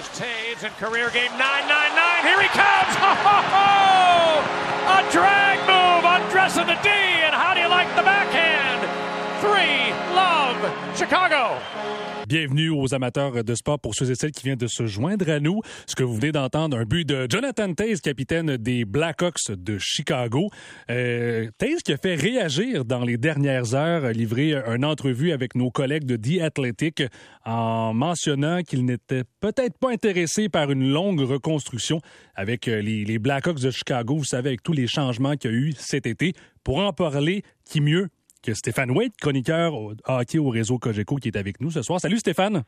Here's Taves in career game 999. Here he comes. Ho, ho, ho! A drag move, undressing the D. Bienvenue aux amateurs de sport pour ceux et celles qui viennent de se joindre à nous. Ce que vous venez d'entendre, un but de Jonathan Taze, capitaine des Blackhawks de Chicago. Euh, Taze qui a fait réagir dans les dernières heures, livré une entrevue avec nos collègues de The Athletic en mentionnant qu'il n'était peut-être pas intéressé par une longue reconstruction avec les, les Blackhawks de Chicago. Vous savez, avec tous les changements qu'il y a eu cet été. Pour en parler, qui mieux Stéphane Waite, chroniqueur au hockey au réseau Cogeco, qui est avec nous ce soir. Salut Stéphane.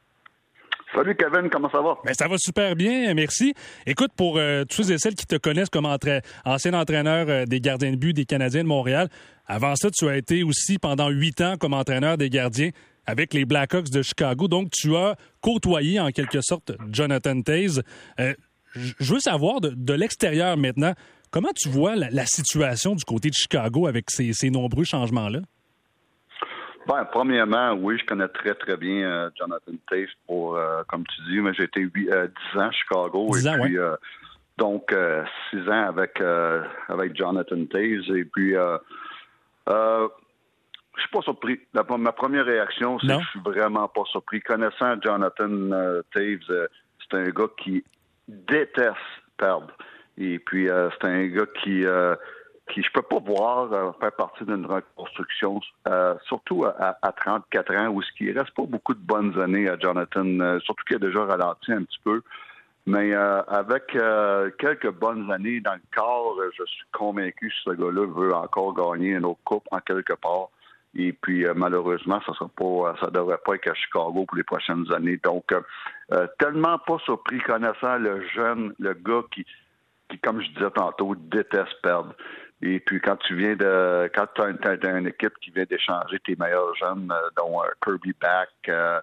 Salut Kevin, comment ça va? Ben, ça va super bien, merci. Écoute, pour euh, tous ceux et celles qui te connaissent comme ancien entraîneur euh, des gardiens de but des Canadiens de Montréal, avant ça, tu as été aussi pendant huit ans comme entraîneur des gardiens avec les Blackhawks de Chicago. Donc, tu as côtoyé en quelque sorte Jonathan Taze. Euh, je veux savoir de, de l'extérieur maintenant, comment tu vois la, la, situation du côté de Chicago avec ces, ces nombreux changements-là? Ben, premièrement, oui, je connais très, très bien euh, Jonathan Taves pour, euh, comme tu dis, mais j'ai été euh, 10 ans à Chicago. 10 ans, et puis, ouais. donc, 6 ans avec, avec Jonathan Taves. Et puis, je suis pas surpris. La, ma première réaction, c'est que je suis vraiment pas surpris. Connaissant Jonathan Taves, c'est un gars qui déteste perdre. Et puis, c'est un gars qui qui je peux pas voir euh, faire partie d'une reconstruction, euh, surtout à, à, 34 ans, où ce qui reste pas beaucoup de bonnes années à Jonathan, euh, surtout qu'il a déjà ralenti un petit peu. Mais avec quelques bonnes années dans le corps, je suis convaincu que ce gars-là veut encore gagner une autre coupe en quelque part. Et puis malheureusement, ça sera pas, ça devrait pas être à Chicago pour les prochaines années. Donc, tellement pas surpris connaissant le jeune, le gars qui, qui, comme je disais tantôt, déteste perdre. Et puis quand tu viens de quand tu as, une équipe qui vient d'échanger tes meilleurs jeunes, euh, dont euh, Kirby Back, euh,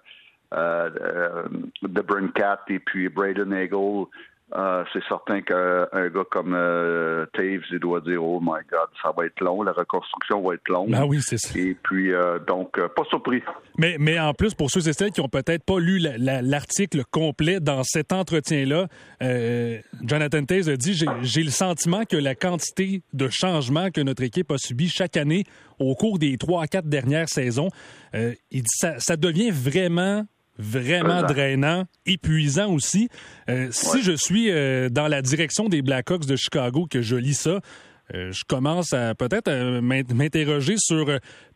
euh, The Brincat et puis Braden Eagle, euh, c'est certain qu'un gars comme euh, Taves, il doit dire Oh my God, ça va être long, la reconstruction va être longue. Ben oui, c'est ça. Et puis, euh, donc, pas surpris. Mais, mais en plus, pour ceux et celles qui n'ont peut-être pas lu l'article la, la, complet dans cet entretien-là, Jonathan Taves a dit J'ai le sentiment que la quantité de changements que notre équipe a subi chaque année au cours des trois à quatre dernières saisons, il dit ça, ça devient vraiment vraiment drainant, épuisant aussi. Euh, si ouais. je suis euh, dans la direction des Blackhawks de Chicago, que je lis ça, euh, je commence à peut-être m'interroger sur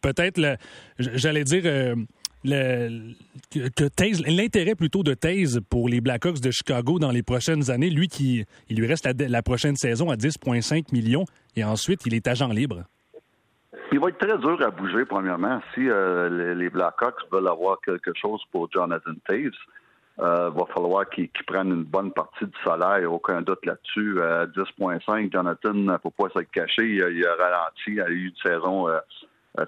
peut-être, j'allais dire, le, que l'intérêt plutôt de Taze pour les Blackhawks de Chicago dans les prochaines années. Lui qui, il lui reste la, la prochaine saison à 10,5 millions et ensuite il est agent libre. Il va être très dur à bouger, premièrement. Si euh, les, Blackhawks veulent avoir quelque chose pour Jonathan Taves, euh, va falloir qu'ils qu prennent une bonne partie du salaire, aucun doute là-dessus. Euh, 10,5, Jonathan, il ne faut pas se cacher, il a, ralenti, il a eu une saison euh,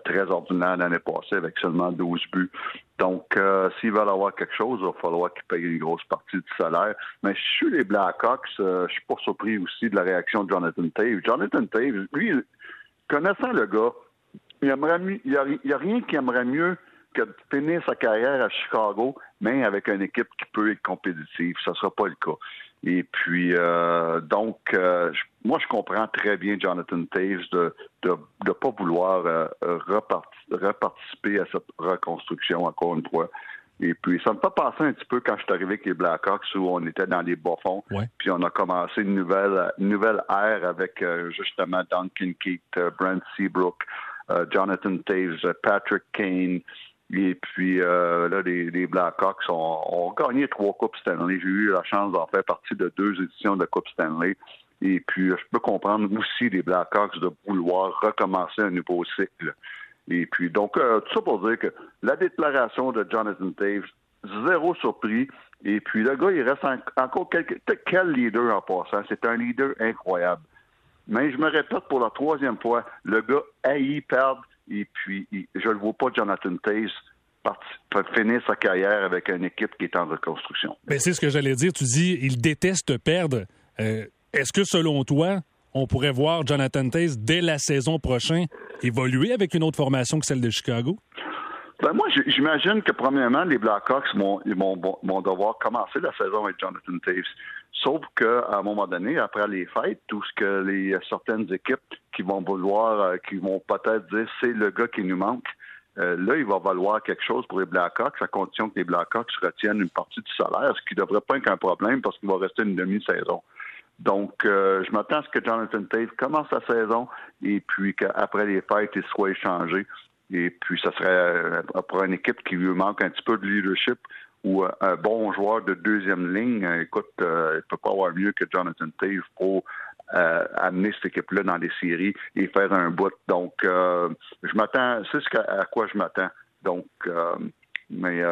très ordinaire l'année passée avec seulement 12 buts. Donc, euh, s'ils veulent avoir quelque chose, il va falloir qu'ils payent une grosse partie du salaire. Mais suis les Blackhawks, je suis pas surpris aussi de la réaction de Jonathan Taves. Jonathan Taves, lui, connaissant le gars, il n'y a, a, rien qui aimerait mieux que de finir sa carrière à Chicago, mais avec une équipe qui peut être compétitive. Ça ne sera pas le cas. Et puis, euh, donc, euh, moi, je comprends très bien Jonathan Taves de ne de, de pas vouloir euh, reparti reparticiper à cette reconstruction, encore une fois. Et puis, ça me fait penser un petit peu quand je suis arrivé avec les Blackhawks où on était dans les bas-fonds. Ouais. Puis, on a commencé une nouvelle, une nouvelle ère avec justement Duncan Keith, Brent Seabrook. Uh, Jonathan Taves, Patrick Kane, et puis euh, là, les, les Blackhawks ont, gagné trois Coupes Stanley. J'ai eu la chance d'en faire partie de deux éditions de Coupe Stanley. Et puis, je peux comprendre aussi les Blackhawks de vouloir recommencer un nouveau cycle. Et puis, donc, euh, tout ça pour dire que la déclaration de Jonathan Taves, zéro surpris. Et puis, le gars, il reste en, encore quelques... Quel leader en passant? C'est un leader incroyable. Mais je me répète pour la troisième fois, le gars haït perdre et puis il, je ne le vois pas Jonathan Taze finir sa carrière avec une équipe qui est en reconstruction. Ben, c'est ce que j'allais dire. Tu dis il déteste perdre. Euh, Est-ce que selon toi, on pourrait voir Jonathan Taze dès la saison prochaine évoluer avec une autre formation que celle de Chicago? Ben moi, j'imagine que premièrement, les Blackhawks vont, vont, devoir commencer la saison avec Jonathan Taves. Sauf qu'à un moment donné, après les fêtes, tout ce que les certaines équipes qui vont vouloir, euh, qui vont peut-être dire c'est le gars qui nous manque, euh, là, il va valoir quelque chose pour les Blackhawks à condition que les Blackhawks retiennent une partie du salaire, ce qui ne devrait pas être un problème parce qu'il va rester une demi-saison. Donc, euh, je m'attends à ce que Jonathan Tate commence sa saison et puis qu'après les fêtes, il soit échangé. Et puis, ça serait euh, pour une équipe qui lui manque un petit peu de leadership ou un bon joueur de deuxième ligne. Écoute, il ne peut pas avoir mieux que Jonathan Tate pour euh, amener cette équipe-là dans les séries et faire un bout. Donc, euh, je m'attends, c'est ce à quoi je m'attends. Donc, euh, mais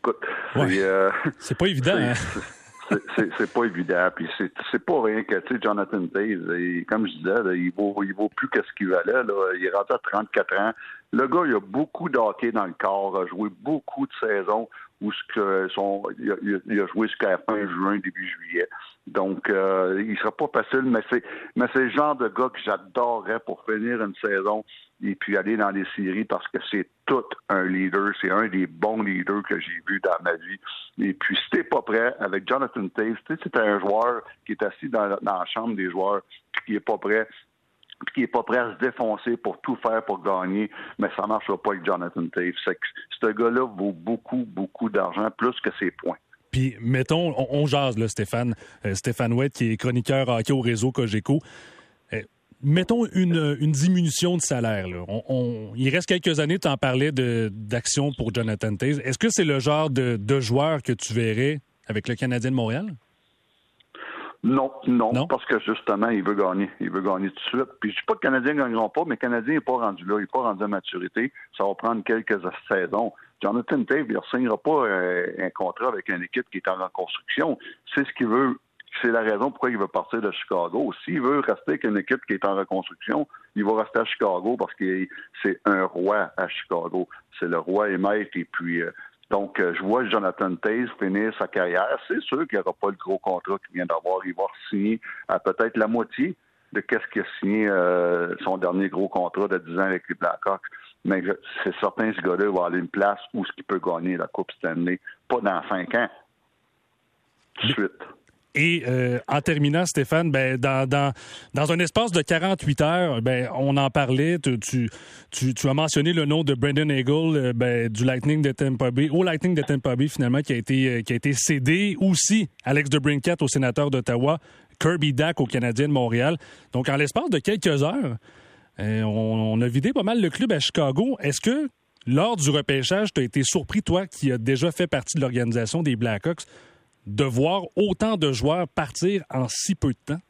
écoute, c'est pas évident. Hein? C'est pas évident. Puis c'est pas rien que, tu sais, Jonathan Taze, comme je disais, il vaut, il vaut plus que ce qu'il valait. Là. Il est à 34 ans. Le gars, il a beaucoup de hockey dans le corps, a joué beaucoup de saisons où ce que son, il, a, joué jusqu'à fin juin, début juillet. Donc, euh, il sera pas facile, mais c'est, mais c'est le genre de gars que j'adorerais pour finir une saison et puis aller dans les séries parce que c'est tout un leader. C'est un des bons leaders que j'ai vu dans ma vie. Et puis, si t'es pas prêt, avec Jonathan Taves, c'est un joueur qui est assis dans, la chambre des joueurs qui est pas prêt qui est pas prêt à se défoncer pour tout faire pour gagner, mais ça marchera pas avec Jonathan Taves. Ce gars-là vaut beaucoup, beaucoup d'argent, plus que ses points. Puis, mettons, on, jase, là, Stéphane, euh, Stéphane Ouette, qui est chroniqueur hockey au réseau Cogeco. Mettons une, diminution de salaire. il reste quelques années, tu en parlais d'action pour Jonathan Taves. Est-ce que c'est le genre de, de joueur que tu verrais avec le Canadien de Montréal? Non, non, parce que justement, il veut gagner. Il veut gagner tout de suite. Puis je dis pas que les Canadiens ne gagneront pas, mais le Canadien n'est pas rendu là. Il n'est pas rendu à maturité. Ça va prendre quelques saisons. Jonathan il ne signera pas euh, un contrat avec une équipe qui est en reconstruction. C'est ce qu'il veut. C'est la raison pourquoi il veut partir de Chicago. S'il veut rester avec une équipe qui est en reconstruction, il va rester à Chicago parce que c'est un roi à Chicago. C'est le roi et maître. Et puis, euh, donc, euh, je vois Jonathan Taze finir sa carrière. C'est sûr qu'il n'y aura pas le gros contrat qu'il vient d'avoir. Il va signer à peut-être la moitié de qu'est-ce qu'il a signé euh, son dernier gros contrat de 10 ans avec les Blackhawks. Mais c'est certain ce gars-là va aller une place où ce qu'il peut gagner la Coupe Stanley. Pas dans 5 ans. Suite. Et euh, en terminant, Stéphane, ben, dans, dans, dans, un espace de 48 heures, ben, on en parlait, tu, tu, tu, as mentionné le nom de Brendan Eagle euh, ben, du Lightning de Tampa Bay, au Lightning de Tampa Bay finalement, qui a été, euh, qui a été cédé aussi, Alex de Brincat au sénateur d'Ottawa, Kirby Dack au Canadien de Montréal. Donc en l'espace de quelques heures, on, on, a vidé pas mal le club à Chicago. Est-ce que lors du repêchage, tu as été surpris, toi qui as déjà fait partie de l'organisation des Blackhawks, de voir autant de joueurs partir en si peu de temps?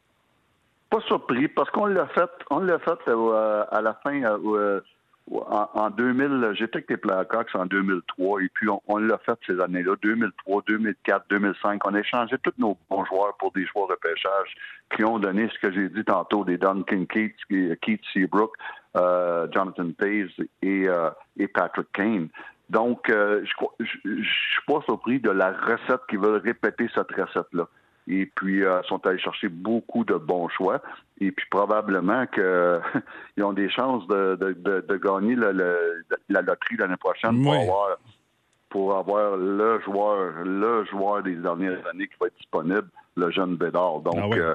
Pas surpris, parce qu'on l'a fait, on l'a fait euh, à la fin, euh, en, 2000, j'étais avec les Blackhawks en 2003, et puis on, l'a fait ces années-là, 2003, 2004, 2005. On a échangé tous nos bons joueurs pour des joueurs de pêchage qui ont donné ce que j'ai dit tantôt, des Duncan Keith, Keith Seabrook, euh, Jonathan et, et Patrick Kane. Donc, euh, je ne suis pas surpris de la recette qu'ils veulent répéter cette recette-là. Et puis, euh, sont allés chercher beaucoup de bons choix. Et puis, probablement qu'ils ont des chances de, gagner la loterie l'année prochaine pour avoir pour avoir le joueur, le joueur des dernières années qui va être disponible, le jeune Bédard. Donc, ah euh,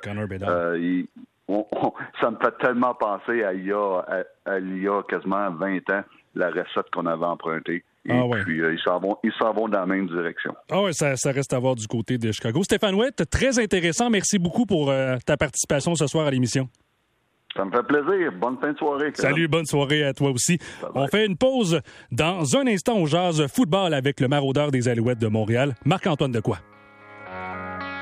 ça me fait tellement penser à il y a, à, il y a quasiment 20 ans, la recette qu'on avait empruntée. Et ah puis, euh, ils s'en vont, vont dans la même direction. Ah ouais, ça, reste à voir du côté de Chicago. Stéphane Ouette, très intéressant. Merci beaucoup pour euh, ta participation ce soir à l'émission. Ça me fait plaisir. Bonne fin de soirée. Salut, bonne soirée à toi aussi. On fait une pause dans un instant au jazz football avec le maraudeur des Alouettes de Montréal, Marc-Antoine de quoi.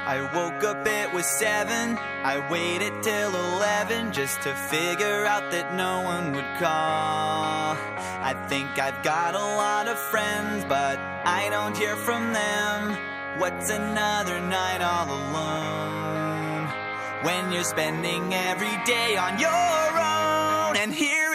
I woke up, was seven. I waited till eleven just to figure out that no one would call. I think I've got a lot of friends, but I don't hear from them. What's another night all alone? When you're spending every day on your own, and here